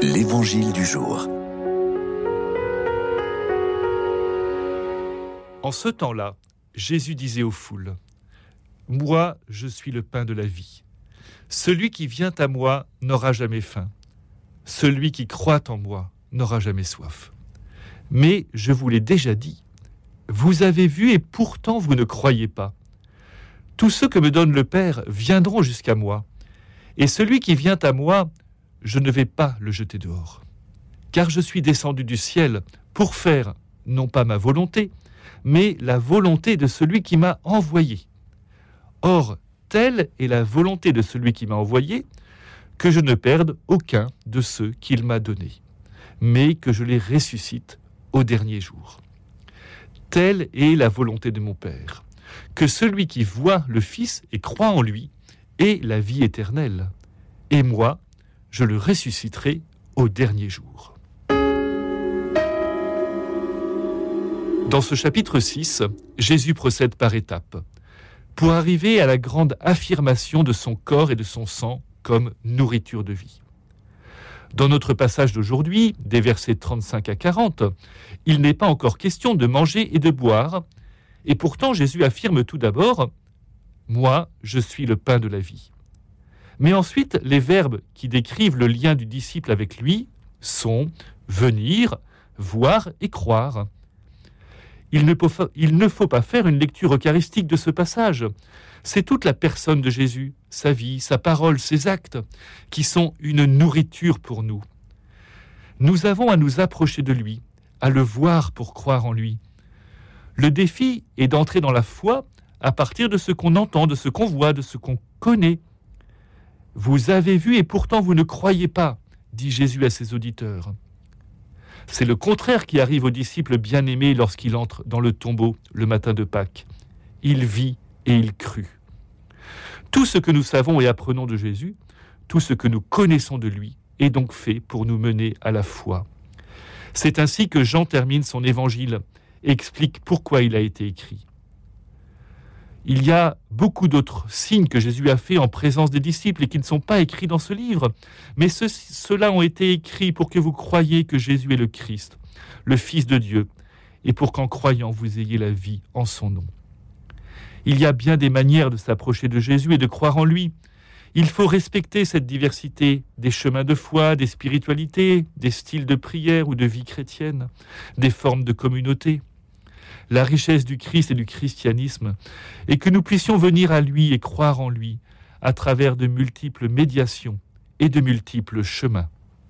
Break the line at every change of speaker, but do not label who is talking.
L'Évangile du jour.
En ce temps-là, Jésus disait aux foules, Moi, je suis le pain de la vie. Celui qui vient à moi n'aura jamais faim. Celui qui croit en moi n'aura jamais soif. Mais je vous l'ai déjà dit, vous avez vu et pourtant vous ne croyez pas. Tous ceux que me donne le Père viendront jusqu'à moi, et celui qui vient à moi je ne vais pas le jeter dehors. Car je suis descendu du ciel pour faire, non pas ma volonté, mais la volonté de celui qui m'a envoyé. Or, telle est la volonté de celui qui m'a envoyé, que je ne perde aucun de ceux qu'il m'a donnés, mais que je les ressuscite au dernier jour. Telle est la volonté de mon Père, que celui qui voit le Fils et croit en lui ait la vie éternelle. Et moi, je le ressusciterai au dernier jour. Dans ce chapitre 6, Jésus procède par étapes pour arriver à la grande affirmation de son corps et de son sang comme nourriture de vie. Dans notre passage d'aujourd'hui, des versets 35 à 40, il n'est pas encore question de manger et de boire, et pourtant Jésus affirme tout d'abord, Moi, je suis le pain de la vie. Mais ensuite, les verbes qui décrivent le lien du disciple avec lui sont venir, voir et croire. Il ne, faut, pas faire une lecture eucharistique de ce passage. C'est toute la personne de Jésus, sa vie, sa parole, ses actes, qui sont une nourriture pour nous. Nous avons à nous approcher de lui, à le voir pour croire en lui. Le défi est d'entrer dans la foi à partir de ce qu'on entend, de ce qu'on voit, de ce qu'on connaît. Vous avez vu et pourtant vous ne croyez pas, dit Jésus à ses auditeurs. C'est le contraire qui arrive au disciple bien-aimé lorsqu'il entre dans le tombeau le matin de Pâques. Il vit et il crut. Tout ce que nous savons et apprenons de Jésus, tout ce que nous connaissons de lui, est donc fait pour nous mener à la foi. C'est ainsi que Jean termine son évangile et explique pourquoi il a été écrit il y a beaucoup d'autres signes que Jésus a faits en présence des disciples et qui ne sont pas écrits dans ce livre. Mais ceux-là ont été écrits pour que vous croyiez que Jésus est le Christ, le Fils de Dieu, et pour qu'en croyant vous ayez la vie en son nom. Il y a bien des manières de s'approcher de Jésus et de croire en lui. Il faut respecter cette diversité des chemins de foi, des spiritualités, des styles de prière ou de vie chrétienne, des formes de communauté la richesse du Christ et du christianisme, et que nous puissions venir à lui et croire en lui à travers de multiples médiations et de multiples chemins.